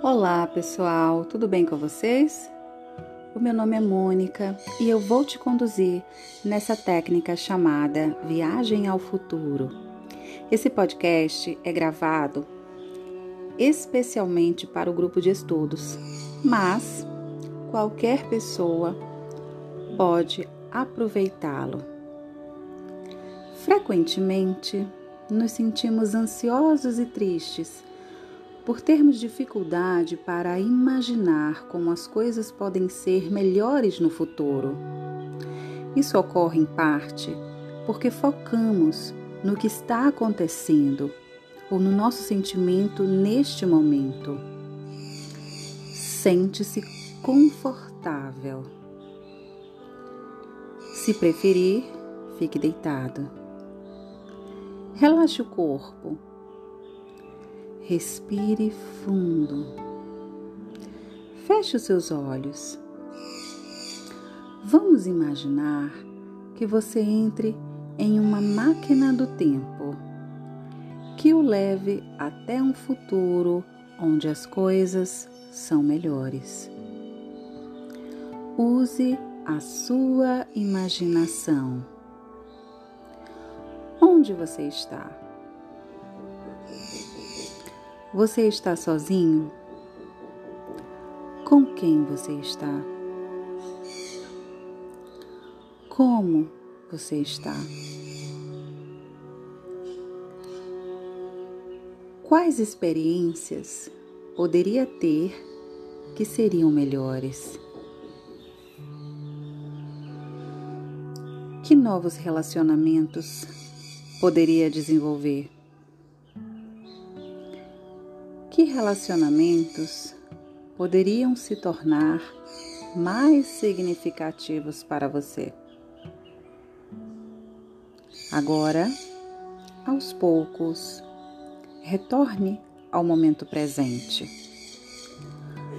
Olá pessoal, tudo bem com vocês? O meu nome é Mônica e eu vou te conduzir nessa técnica chamada Viagem ao Futuro. Esse podcast é gravado especialmente para o grupo de estudos, mas qualquer pessoa pode aproveitá-lo. Frequentemente nos sentimos ansiosos e tristes por termos dificuldade para imaginar como as coisas podem ser melhores no futuro. Isso ocorre em parte porque focamos no que está acontecendo ou no nosso sentimento neste momento. Sente-se confortável. Se preferir, fique deitado. Relaxe o corpo Respire fundo. Feche os seus olhos. Vamos imaginar que você entre em uma máquina do tempo que o leve até um futuro onde as coisas são melhores. Use a sua imaginação. Onde você está? Você está sozinho? Com quem você está? Como você está? Quais experiências poderia ter que seriam melhores? Que novos relacionamentos poderia desenvolver? Que relacionamentos poderiam se tornar mais significativos para você? Agora, aos poucos, retorne ao momento presente.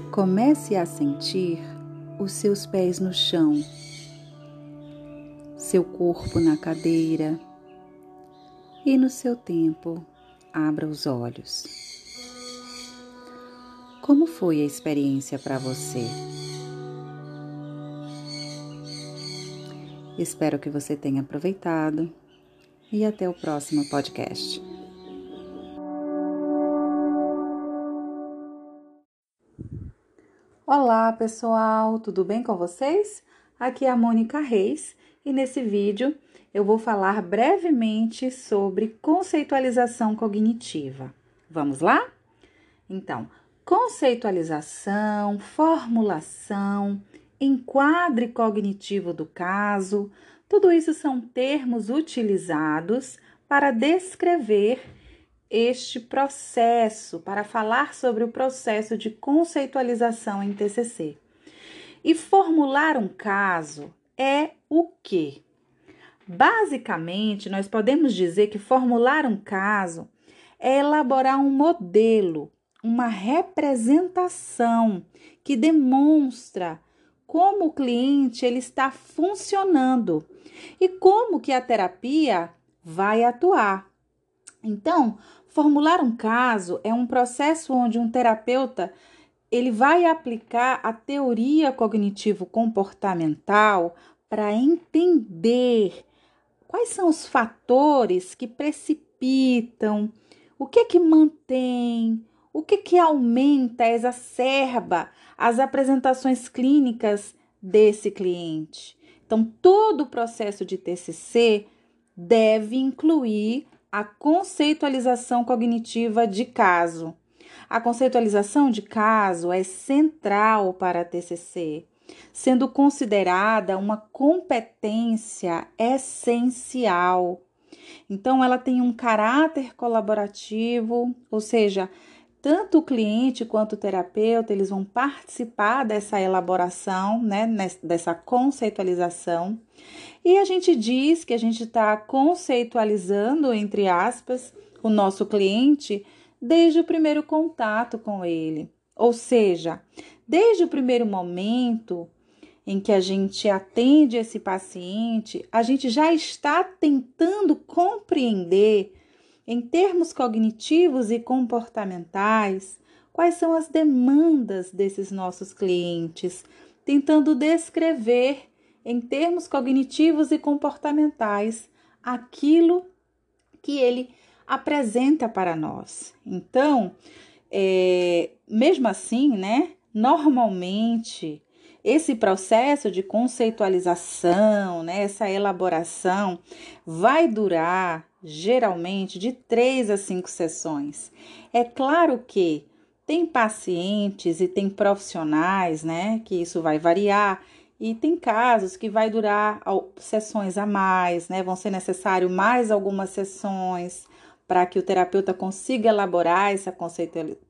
Comece a sentir os seus pés no chão, seu corpo na cadeira e no seu tempo, abra os olhos. Como foi a experiência para você? Espero que você tenha aproveitado e até o próximo podcast. Olá pessoal, tudo bem com vocês? Aqui é a Mônica Reis e nesse vídeo eu vou falar brevemente sobre conceitualização cognitiva. Vamos lá? Então, conceitualização, formulação, enquadre cognitivo do caso, tudo isso são termos utilizados para descrever este processo, para falar sobre o processo de conceitualização em TCC. E formular um caso é o quê? Basicamente, nós podemos dizer que formular um caso é elaborar um modelo uma representação que demonstra como o cliente ele está funcionando e como que a terapia vai atuar. Então, formular um caso é um processo onde um terapeuta ele vai aplicar a teoria cognitivo comportamental para entender quais são os fatores que precipitam, o que que mantém, o que, que aumenta, exacerba as apresentações clínicas desse cliente? Então, todo o processo de TCC deve incluir a conceitualização cognitiva de caso. A conceitualização de caso é central para a TCC, sendo considerada uma competência essencial. Então, ela tem um caráter colaborativo, ou seja, tanto o cliente quanto o terapeuta, eles vão participar dessa elaboração, né, dessa conceitualização. E a gente diz que a gente está conceitualizando, entre aspas, o nosso cliente desde o primeiro contato com ele. Ou seja, desde o primeiro momento em que a gente atende esse paciente, a gente já está tentando compreender em termos cognitivos e comportamentais, quais são as demandas desses nossos clientes, tentando descrever em termos cognitivos e comportamentais aquilo que ele apresenta para nós. Então, é, mesmo assim, né? Normalmente, esse processo de conceitualização, né, essa elaboração, vai durar geralmente de três a cinco sessões. É claro que tem pacientes e tem profissionais, né, que isso vai variar. E tem casos que vai durar sessões a mais, né? Vão ser necessário mais algumas sessões para que o terapeuta consiga elaborar essa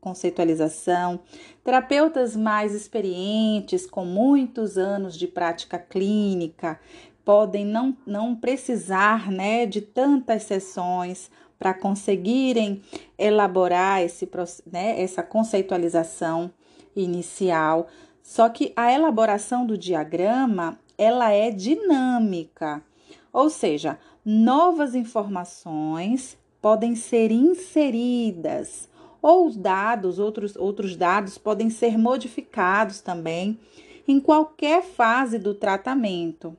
conceitualização. Terapeutas mais experientes, com muitos anos de prática clínica, podem não, não precisar né, de tantas sessões para conseguirem elaborar esse, né, essa conceitualização inicial. Só que a elaboração do diagrama ela é dinâmica, ou seja, novas informações podem ser inseridas ou os dados, outros, outros dados podem ser modificados também em qualquer fase do tratamento.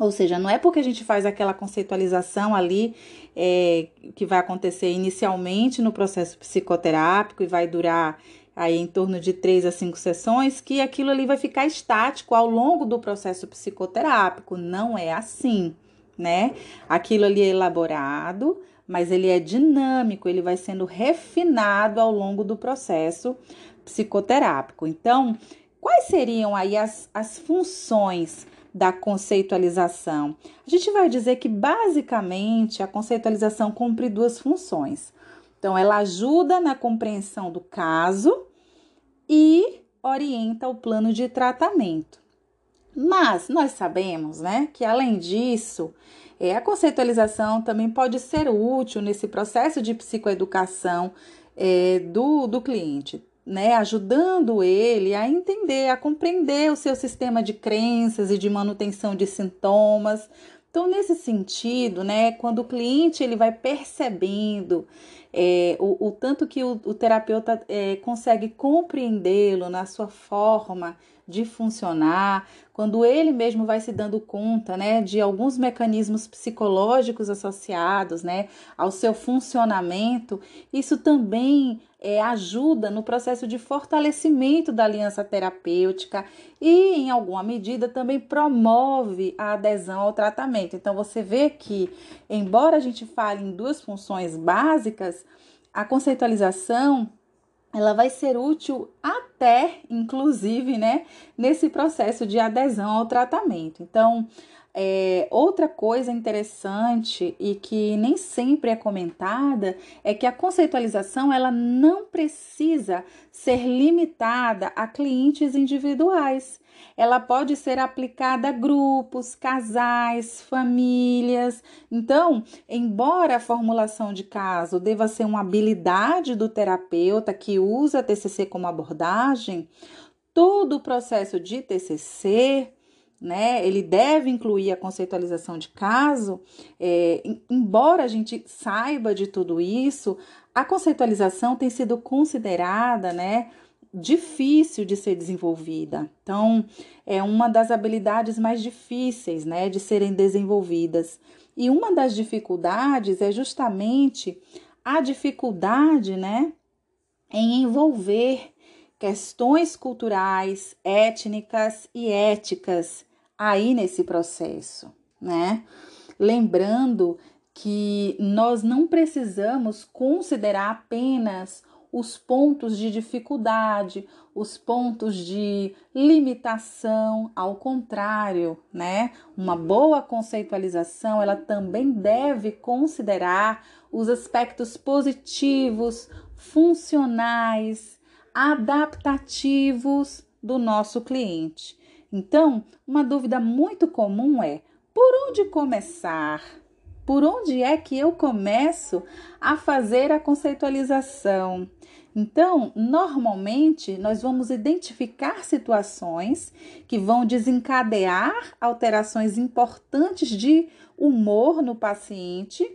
Ou seja, não é porque a gente faz aquela conceitualização ali é, que vai acontecer inicialmente no processo psicoterápico e vai durar aí em torno de três a cinco sessões que aquilo ali vai ficar estático ao longo do processo psicoterápico. Não é assim, né? Aquilo ali é elaborado, mas ele é dinâmico, ele vai sendo refinado ao longo do processo psicoterápico. Então, quais seriam aí as, as funções da conceitualização? A gente vai dizer que basicamente a conceitualização cumpre duas funções. Então, ela ajuda na compreensão do caso e orienta o plano de tratamento. Mas nós sabemos, né, que além disso, é, a conceitualização também pode ser útil nesse processo de psicoeducação é, do, do cliente, né? Ajudando ele a entender, a compreender o seu sistema de crenças e de manutenção de sintomas. Então, nesse sentido, né, quando o cliente ele vai percebendo é, o, o, tanto que o, o terapeuta é, consegue compreendê-lo na sua forma de funcionar, quando ele mesmo vai se dando conta, né, de alguns mecanismos psicológicos associados, né, ao seu funcionamento, isso também é, ajuda no processo de fortalecimento da aliança terapêutica e, em alguma medida, também promove a adesão ao tratamento. Então, você vê que, embora a gente fale em duas funções básicas, a conceitualização ela vai ser útil até, inclusive, né, nesse processo de adesão ao tratamento. Então, é, outra coisa interessante e que nem sempre é comentada é que a conceitualização ela não precisa ser limitada a clientes individuais. Ela pode ser aplicada a grupos, casais, famílias. Então, embora a formulação de caso deva ser uma habilidade do terapeuta que usa TCC como abordagem, todo o processo de TCC né? Ele deve incluir a conceitualização de caso, é, embora a gente saiba de tudo isso, a conceitualização tem sido considerada, né? Difícil de ser desenvolvida. Então, é uma das habilidades mais difíceis, né, de serem desenvolvidas. E uma das dificuldades é justamente a dificuldade, né, em envolver questões culturais, étnicas e éticas aí nesse processo, né? Lembrando que nós não precisamos considerar apenas os pontos de dificuldade, os pontos de limitação, ao contrário, né? Uma boa conceitualização, ela também deve considerar os aspectos positivos, funcionais, adaptativos do nosso cliente. Então, uma dúvida muito comum é: por onde começar? Por onde é que eu começo a fazer a conceitualização? Então, normalmente, nós vamos identificar situações que vão desencadear alterações importantes de humor no paciente,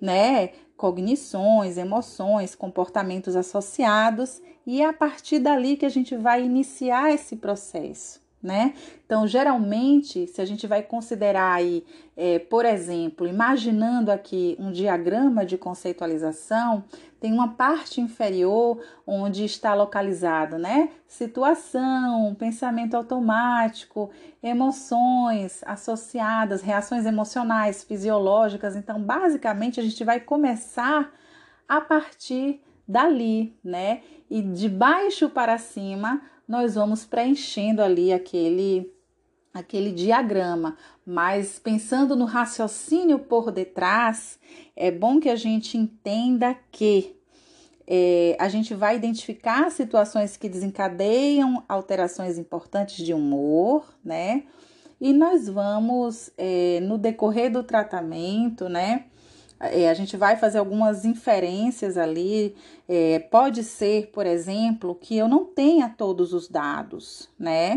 né? cognições, emoções, comportamentos associados, e é a partir dali que a gente vai iniciar esse processo né? Então, geralmente, se a gente vai considerar aí, é, por exemplo, imaginando aqui um diagrama de conceitualização, tem uma parte inferior onde está localizado, né? Situação, pensamento automático, emoções associadas, reações emocionais, fisiológicas. Então, basicamente, a gente vai começar a partir dali, né? E de baixo para cima, nós vamos preenchendo ali aquele aquele diagrama, mas pensando no raciocínio por detrás, é bom que a gente entenda que é, a gente vai identificar situações que desencadeiam alterações importantes de humor, né? E nós vamos, é, no decorrer do tratamento, né? É, a gente vai fazer algumas inferências ali. É, pode ser, por exemplo, que eu não tenha todos os dados, né?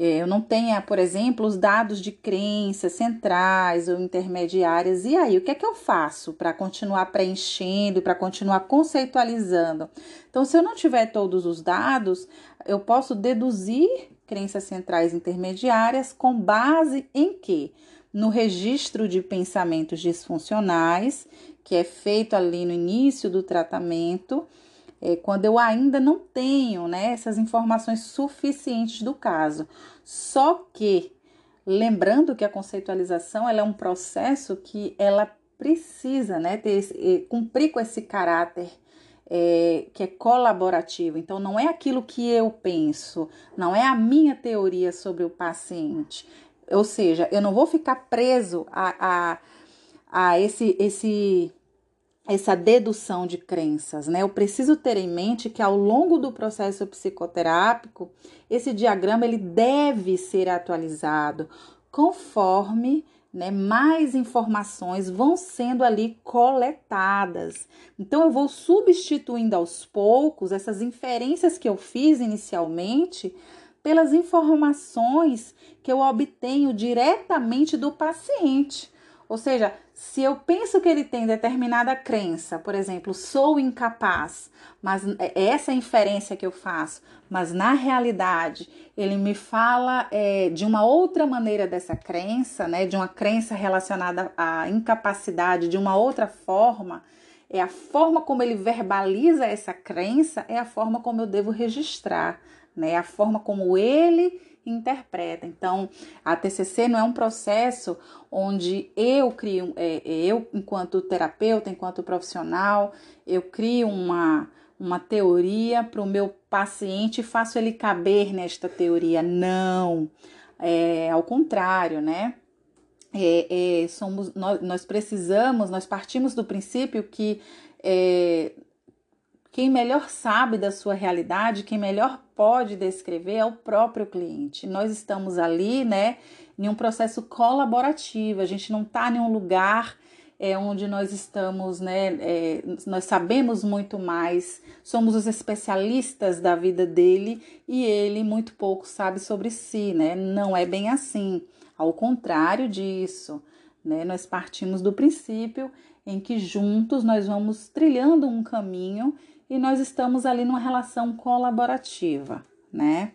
É, eu não tenha, por exemplo, os dados de crenças centrais ou intermediárias. E aí, o que é que eu faço para continuar preenchendo, para continuar conceitualizando? Então, se eu não tiver todos os dados, eu posso deduzir crenças centrais intermediárias com base em quê? No registro de pensamentos disfuncionais, que é feito ali no início do tratamento, é, quando eu ainda não tenho né, essas informações suficientes do caso. Só que, lembrando que a conceitualização ela é um processo que ela precisa né, ter esse, cumprir com esse caráter é, que é colaborativo. Então, não é aquilo que eu penso, não é a minha teoria sobre o paciente, ou seja, eu não vou ficar preso a, a, a esse, esse, essa dedução de crenças, né? Eu preciso ter em mente que ao longo do processo psicoterápico, esse diagrama ele deve ser atualizado conforme né, mais informações vão sendo ali coletadas. Então, eu vou substituindo aos poucos essas inferências que eu fiz inicialmente pelas informações que eu obtenho diretamente do paciente. Ou seja, se eu penso que ele tem determinada crença, por exemplo, sou incapaz, mas é essa inferência que eu faço, mas na realidade ele me fala é, de uma outra maneira dessa crença, né, de uma crença relacionada à incapacidade de uma outra forma, é a forma como ele verbaliza essa crença, é a forma como eu devo registrar né? A forma como ele interpreta. Então, a TCC não é um processo onde eu crio, é, eu enquanto terapeuta, enquanto profissional, eu crio uma uma teoria para o meu paciente e faço ele caber nesta teoria. Não, é ao contrário, né? É, é, somos, nós, nós precisamos, nós partimos do princípio que é, quem melhor sabe da sua realidade, quem melhor pode descrever é o próprio cliente. Nós estamos ali, né, em um processo colaborativo. A gente não está em um lugar é, onde nós estamos, né, é, nós sabemos muito mais, somos os especialistas da vida dele e ele muito pouco sabe sobre si, né? Não é bem assim. Ao contrário disso, né? Nós partimos do princípio em que juntos nós vamos trilhando um caminho e nós estamos ali numa relação colaborativa, né?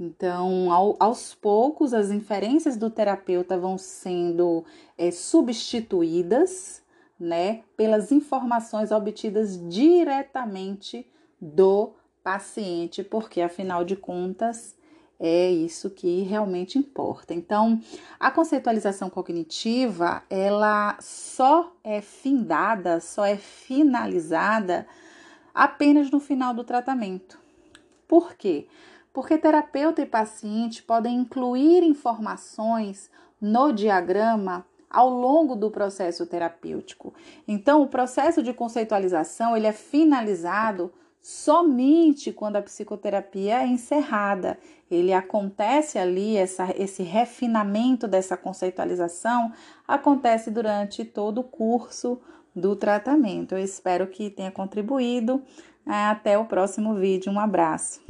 Então, ao, aos poucos, as inferências do terapeuta vão sendo é, substituídas, né, pelas informações obtidas diretamente do paciente, porque afinal de contas é isso que realmente importa. Então, a conceitualização cognitiva, ela só é findada, só é finalizada apenas no final do tratamento. Por quê? Porque terapeuta e paciente podem incluir informações no diagrama ao longo do processo terapêutico. Então, o processo de conceitualização ele é finalizado somente quando a psicoterapia é encerrada. Ele acontece ali, essa, esse refinamento dessa conceitualização acontece durante todo o curso do tratamento. Eu espero que tenha contribuído. Até o próximo vídeo. Um abraço.